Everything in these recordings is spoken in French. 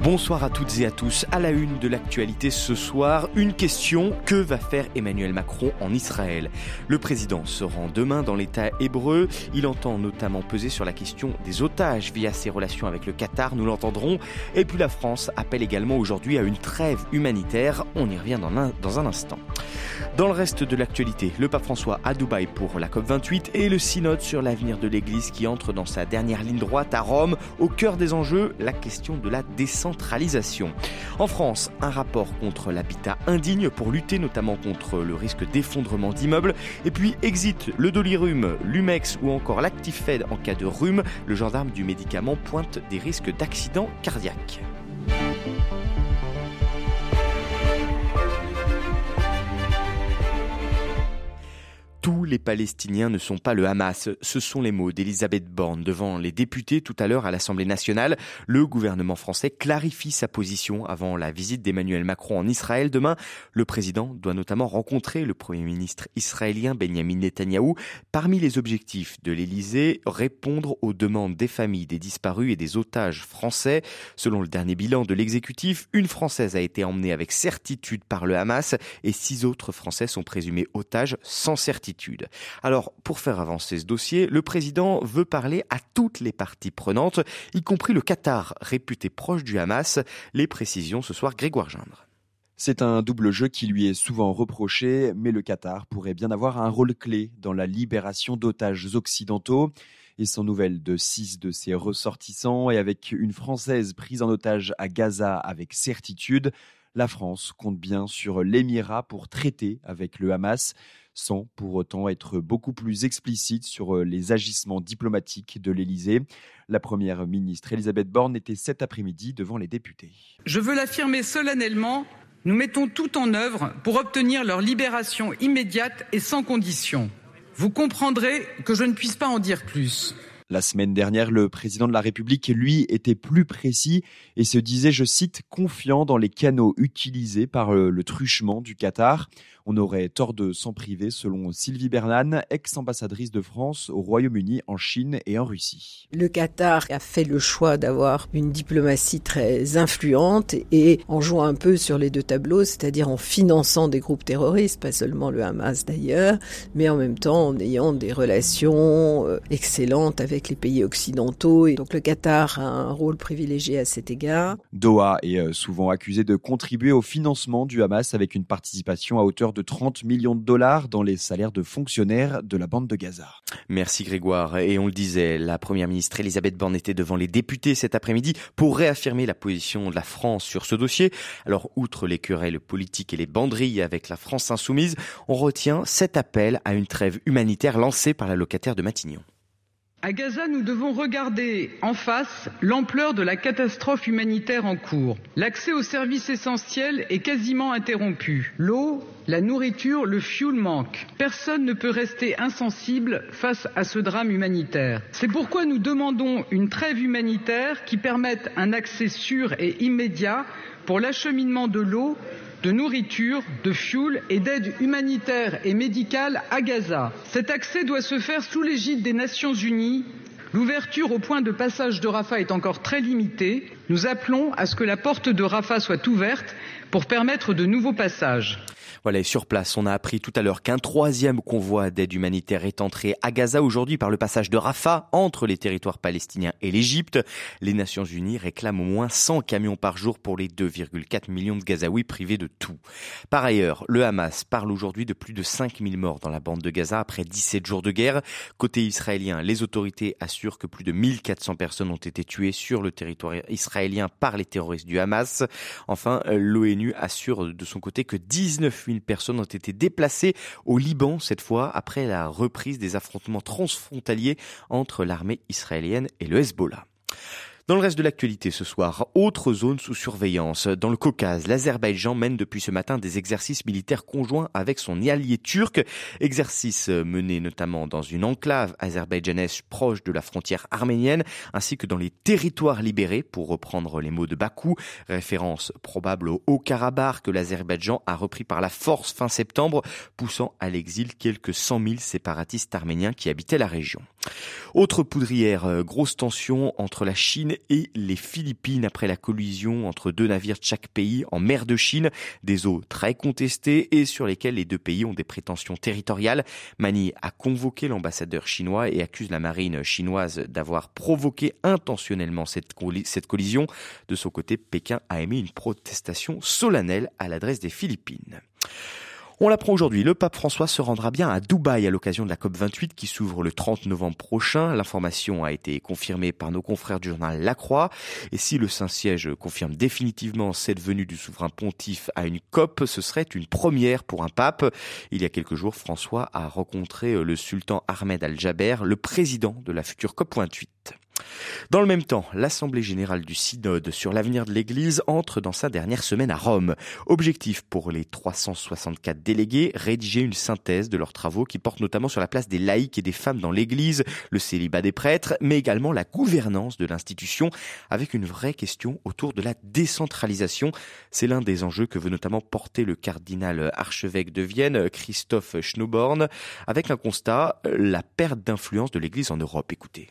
Bonsoir à toutes et à tous. À la une de l'actualité ce soir, une question que va faire Emmanuel Macron en Israël? Le président se rend demain dans l'État hébreu. Il entend notamment peser sur la question des otages via ses relations avec le Qatar, nous l'entendrons. Et puis la France appelle également aujourd'hui à une trêve humanitaire. On y revient dans un, instant. Dans le reste de l'actualité, le pape François à Dubaï pour la COP28 et le synode sur l'avenir de l'Église qui entre dans sa dernière ligne droite à Rome. Au cœur des enjeux, la question de la En France, un rapport contre l'habitat indigne pour lutter notamment contre le risque d'effondrement d'immeubles. Et puis exit le dolirum, l'Umex ou encore l'Actifed en cas de rhume. Le gendarme du médicament pointe des risques d'accident cardiaque. Les Palestiniens ne sont pas le Hamas. Ce sont les mots d'Elisabeth Borne devant les députés tout à l'heure à l'Assemblée nationale. Le gouvernement français clarifie sa position avant la visite d'Emmanuel Macron en Israël. Demain, le président doit notamment rencontrer le premier ministre israélien Benjamin Netanyahou. Parmi les objectifs de l'Élysée, répondre aux demandes des familles des disparus et des otages français. Selon le dernier bilan de l'exécutif, une Française a été emmenée avec certitude par le Hamas et six autres Français sont présumés otages sans certitude. Alors, pour faire avancer ce dossier, le président veut parler à toutes les parties prenantes, y compris le Qatar, réputé proche du Hamas. Les précisions ce soir, Grégoire Gindre. C'est un double jeu qui lui est souvent reproché, mais le Qatar pourrait bien avoir un rôle clé dans la libération d'otages occidentaux. Et sans nouvelles de six de ses ressortissants et avec une Française prise en otage à Gaza avec certitude, la France compte bien sur l'Émirat pour traiter avec le Hamas sans pour autant être beaucoup plus explicite sur euh, les agissements diplomatiques de l'Élysée. La première ministre Elisabeth Borne était cet après-midi devant les députés. Je veux l'affirmer solennellement, nous mettons tout en œuvre pour obtenir leur libération immédiate et sans condition. Vous comprendrez que je ne puisse pas en dire plus. La semaine dernière, le président de la République, lui, était plus précis et se disait, je cite, confiant dans les canaux utilisés par euh, le truchement du Qatar. On aurait tort de s'en priver, selon Sylvie Bernan, ex-ambassadrice de France au Royaume-Uni, en Chine et en Russie. Le Qatar a fait le choix d'avoir une diplomatie très influente et en jouant un peu sur les deux tableaux, c'est-à-dire en finançant des groupes terroristes, pas seulement le Hamas d'ailleurs, mais en même temps en ayant des relations euh, excellentes avec les pays occidentaux. Et donc le Qatar a un rôle privilégié à cet égard. Doha est euh, souvent accusé de contribuer au financement du Hamas avec une participation à hauteur de de 30 millions de dollars dans les salaires de fonctionnaires de la bande de Gaza. Merci Grégoire. Et on le disait, la première ministre Elisabeth Borne était devant les députés cet après-midi pour réaffirmer la position de la France sur ce dossier. Alors, outre les querelles politiques et les banderilles avec la France insoumise, on retient cet appel à une trêve humanitaire lancée par la locataire de Matignon. À Gaza, nous devons regarder en face l'ampleur de la catastrophe humanitaire en cours. L'accès aux services essentiels est quasiment interrompu. L'eau, la nourriture, le fuel manquent. Personne ne peut rester insensible face à ce drame humanitaire. C'est pourquoi nous demandons une trêve humanitaire qui permette un accès sûr et immédiat pour l'acheminement de l'eau de nourriture, de fuel et d'aide humanitaire et médicale à Gaza. Cet accès doit se faire sous l'égide des Nations Unies. L'ouverture au point de passage de Rafah est encore très limitée. Nous appelons à ce que la porte de Rafah soit ouverte pour permettre de nouveaux passages. Voilà, et sur place, on a appris tout à l'heure qu'un troisième convoi d'aide humanitaire est entré à Gaza aujourd'hui par le passage de Rafah entre les territoires palestiniens et l'Égypte. Les Nations Unies réclament au moins 100 camions par jour pour les 2,4 millions de Gazaouis privés de tout. Par ailleurs, le Hamas parle aujourd'hui de plus de 5000 morts dans la bande de Gaza après 17 jours de guerre. Côté israélien, les autorités assurent que plus de 1400 personnes ont été tuées sur le territoire israélien par les terroristes du Hamas. Enfin, l'ONU assure de son côté que 19 000 personnes ont été déplacées au Liban cette fois après la reprise des affrontements transfrontaliers entre l'armée israélienne et le Hezbollah. Dans le reste de l'actualité ce soir, autre zone sous surveillance. Dans le Caucase, l'Azerbaïdjan mène depuis ce matin des exercices militaires conjoints avec son allié turc. Exercices menés notamment dans une enclave azerbaïdjanaise proche de la frontière arménienne, ainsi que dans les territoires libérés, pour reprendre les mots de Bakou, référence probable au Haut-Karabakh que l'Azerbaïdjan a repris par la force fin septembre, poussant à l'exil quelques 100 000 séparatistes arméniens qui habitaient la région. Autre poudrière, euh, grosse tension entre la Chine et les Philippines après la collision entre deux navires de chaque pays en mer de Chine, des eaux très contestées et sur lesquelles les deux pays ont des prétentions territoriales. Mani a convoqué l'ambassadeur chinois et accuse la marine chinoise d'avoir provoqué intentionnellement cette, cette collision. De son côté, Pékin a émis une protestation solennelle à l'adresse des Philippines. On l'apprend aujourd'hui, le pape François se rendra bien à Dubaï à l'occasion de la COP28 qui s'ouvre le 30 novembre prochain. L'information a été confirmée par nos confrères du journal La Croix. Et si le Saint-Siège confirme définitivement cette venue du souverain pontife à une COP, ce serait une première pour un pape. Il y a quelques jours, François a rencontré le sultan Ahmed Al-Jaber, le président de la future COP28. Dans le même temps, l'Assemblée générale du Synode sur l'avenir de l'Église entre dans sa dernière semaine à Rome. Objectif pour les 364 délégués, rédiger une synthèse de leurs travaux qui portent notamment sur la place des laïcs et des femmes dans l'Église, le célibat des prêtres, mais également la gouvernance de l'institution, avec une vraie question autour de la décentralisation. C'est l'un des enjeux que veut notamment porter le cardinal archevêque de Vienne, Christophe Schnoborn, avec un constat, la perte d'influence de l'Église en Europe. Écoutez.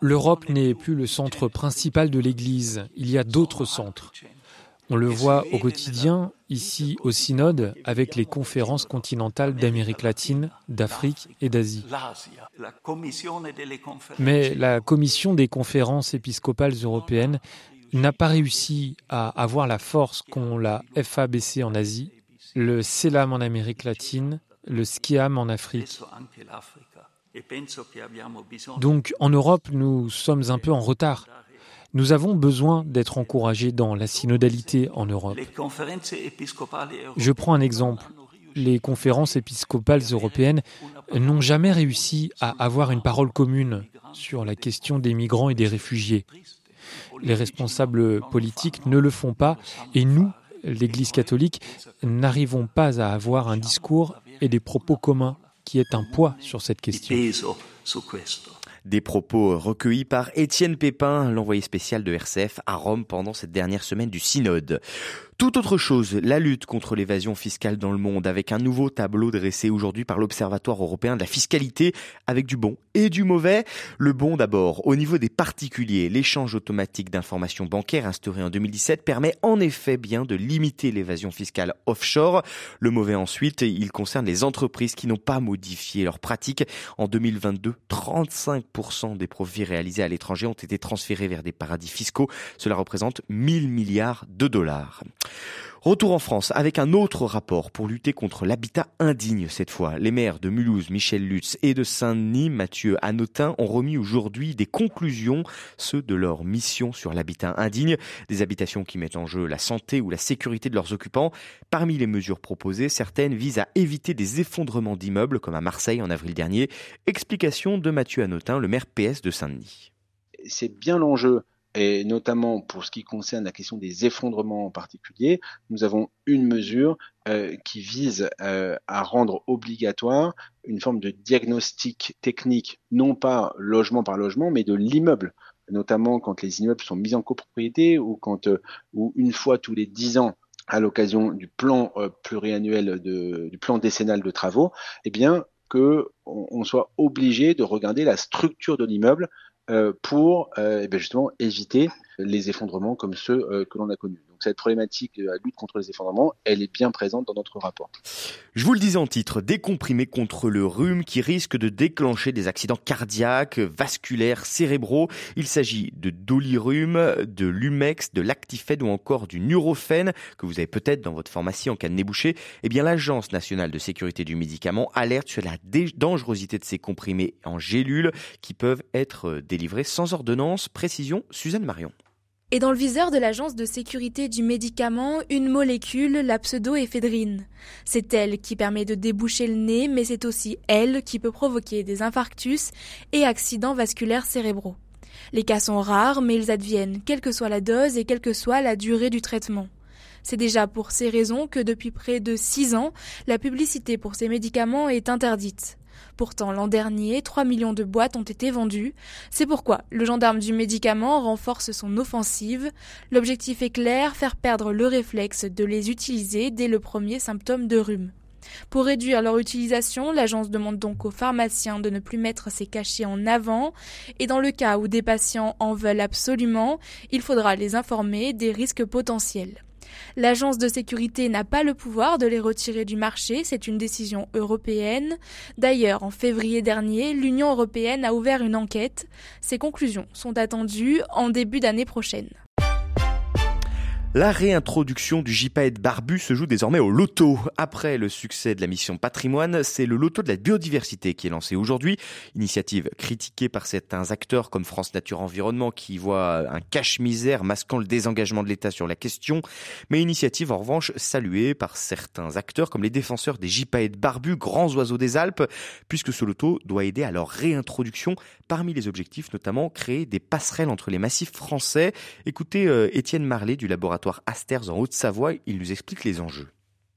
L'Europe n'est plus le centre principal de l'Église, il y a d'autres centres. On le voit au quotidien, ici au Synode, avec les conférences continentales d'Amérique latine, d'Afrique et d'Asie. Mais la Commission des conférences épiscopales européennes n'a pas réussi à avoir la force qu'ont la FABC en Asie, le CELAM en Amérique latine, le SCIAM en Afrique. Donc en Europe, nous sommes un peu en retard. Nous avons besoin d'être encouragés dans la synodalité en Europe. Je prends un exemple. Les conférences épiscopales européennes n'ont jamais réussi à avoir une parole commune sur la question des migrants et des réfugiés. Les responsables politiques ne le font pas et nous, l'Église catholique, n'arrivons pas à avoir un discours et des propos communs qui est un poids sur cette question. Des propos recueillis par Étienne Pépin, l'envoyé spécial de RCF à Rome pendant cette dernière semaine du synode. Tout autre chose, la lutte contre l'évasion fiscale dans le monde, avec un nouveau tableau dressé aujourd'hui par l'Observatoire européen de la fiscalité, avec du bon et du mauvais. Le bon d'abord, au niveau des particuliers, l'échange automatique d'informations bancaires instauré en 2017 permet en effet bien de limiter l'évasion fiscale offshore. Le mauvais ensuite, il concerne les entreprises qui n'ont pas modifié leurs pratiques. En 2022, 35% des profits réalisés à l'étranger ont été transférés vers des paradis fiscaux. Cela représente 1000 milliards de dollars. Retour en France avec un autre rapport pour lutter contre l'habitat indigne cette fois. Les maires de Mulhouse, Michel Lutz et de Saint-Denis, Mathieu Anotin, ont remis aujourd'hui des conclusions, ceux de leur mission sur l'habitat indigne, des habitations qui mettent en jeu la santé ou la sécurité de leurs occupants. Parmi les mesures proposées, certaines visent à éviter des effondrements d'immeubles comme à Marseille en avril dernier. Explication de Mathieu Anotin, le maire PS de Saint-Denis. C'est bien l'enjeu et notamment pour ce qui concerne la question des effondrements en particulier, nous avons une mesure euh, qui vise euh, à rendre obligatoire une forme de diagnostic technique, non pas logement par logement, mais de l'immeuble. Notamment quand les immeubles sont mis en copropriété ou quand euh, ou une fois tous les dix ans à l'occasion du plan pluriannuel de, du plan décennal de travaux, eh bien que soit obligé de regarder la structure de l'immeuble pour euh, eh justement éviter les effondrements comme ceux euh, que l'on a connus. Cette problématique de la lutte contre les effondrements, elle est bien présente dans notre rapport. Je vous le disais en titre, des contre le rhume qui risquent de déclencher des accidents cardiaques, vasculaires, cérébraux. Il s'agit de Dolirum, de Lumex, de Lactifed ou encore du Nurofen que vous avez peut-être dans votre pharmacie en cas de nez bouché. Eh bien, l'Agence nationale de sécurité du médicament alerte sur la dangerosité de ces comprimés en gélules qui peuvent être délivrés sans ordonnance. Précision, Suzanne Marion. Et dans le viseur de l'Agence de sécurité du médicament, une molécule, la pseudoéphédrine. C'est elle qui permet de déboucher le nez, mais c'est aussi elle qui peut provoquer des infarctus et accidents vasculaires cérébraux. Les cas sont rares, mais ils adviennent, quelle que soit la dose et quelle que soit la durée du traitement. C'est déjà pour ces raisons que depuis près de six ans, la publicité pour ces médicaments est interdite. Pourtant, l'an dernier, 3 millions de boîtes ont été vendues. C'est pourquoi le gendarme du médicament renforce son offensive. L'objectif est clair, faire perdre le réflexe de les utiliser dès le premier symptôme de rhume. Pour réduire leur utilisation, l'agence demande donc aux pharmaciens de ne plus mettre ces cachets en avant et dans le cas où des patients en veulent absolument, il faudra les informer des risques potentiels. L'agence de sécurité n'a pas le pouvoir de les retirer du marché, c'est une décision européenne. D'ailleurs, en février dernier, l'Union européenne a ouvert une enquête. Ses conclusions sont attendues en début d'année prochaine. La réintroduction du JPAET barbu se joue désormais au loto. Après le succès de la mission patrimoine, c'est le loto de la biodiversité qui est lancé aujourd'hui. Initiative critiquée par certains acteurs comme France Nature Environnement qui voient un cache-misère masquant le désengagement de l'État sur la question. Mais initiative en revanche saluée par certains acteurs comme les défenseurs des JPAET barbus, grands oiseaux des Alpes, puisque ce loto doit aider à leur réintroduction. Parmi les objectifs, notamment créer des passerelles entre les massifs français. Écoutez euh, Étienne Marlet du laboratoire Asters en Haute-Savoie. Il nous explique les enjeux.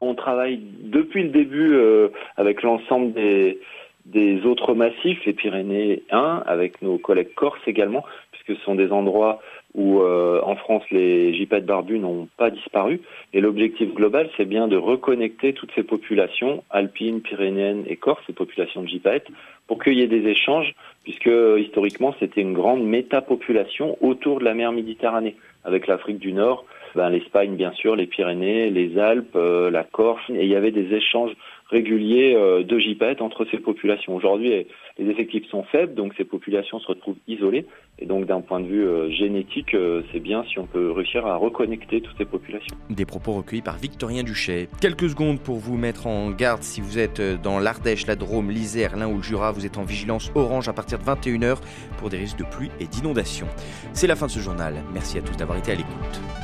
On travaille depuis le début euh, avec l'ensemble des, des autres massifs, les Pyrénées 1, avec nos collègues corses également, puisque ce sont des endroits où euh, en France les gypaètes barbus n'ont pas disparu. Et l'objectif global, c'est bien de reconnecter toutes ces populations alpines, pyrénéennes et corses, ces populations de gypaètes, pour qu'il y ait des échanges, puisque historiquement c'était une grande métapopulation autour de la mer Méditerranée, avec l'Afrique du Nord, ben, l'Espagne bien sûr, les Pyrénées, les Alpes, euh, la Corse, et il y avait des échanges réguliers euh, de gypaètes entre ces populations. Aujourd'hui, les effectifs sont faibles, donc ces populations se retrouvent isolées. Et donc, d'un point de vue euh, génétique, c'est bien si on peut réussir à reconnecter toutes ces populations. Des propos recueillis par Victorien Duchet. Quelques secondes pour vous mettre en garde si vous êtes dans l'Ardèche, la Drôme, l'Isère, l'Ain ou le Jura. Vous êtes en vigilance orange à partir de 21h pour des risques de pluie et d'inondation. C'est la fin de ce journal. Merci à tous d'avoir été à l'écoute.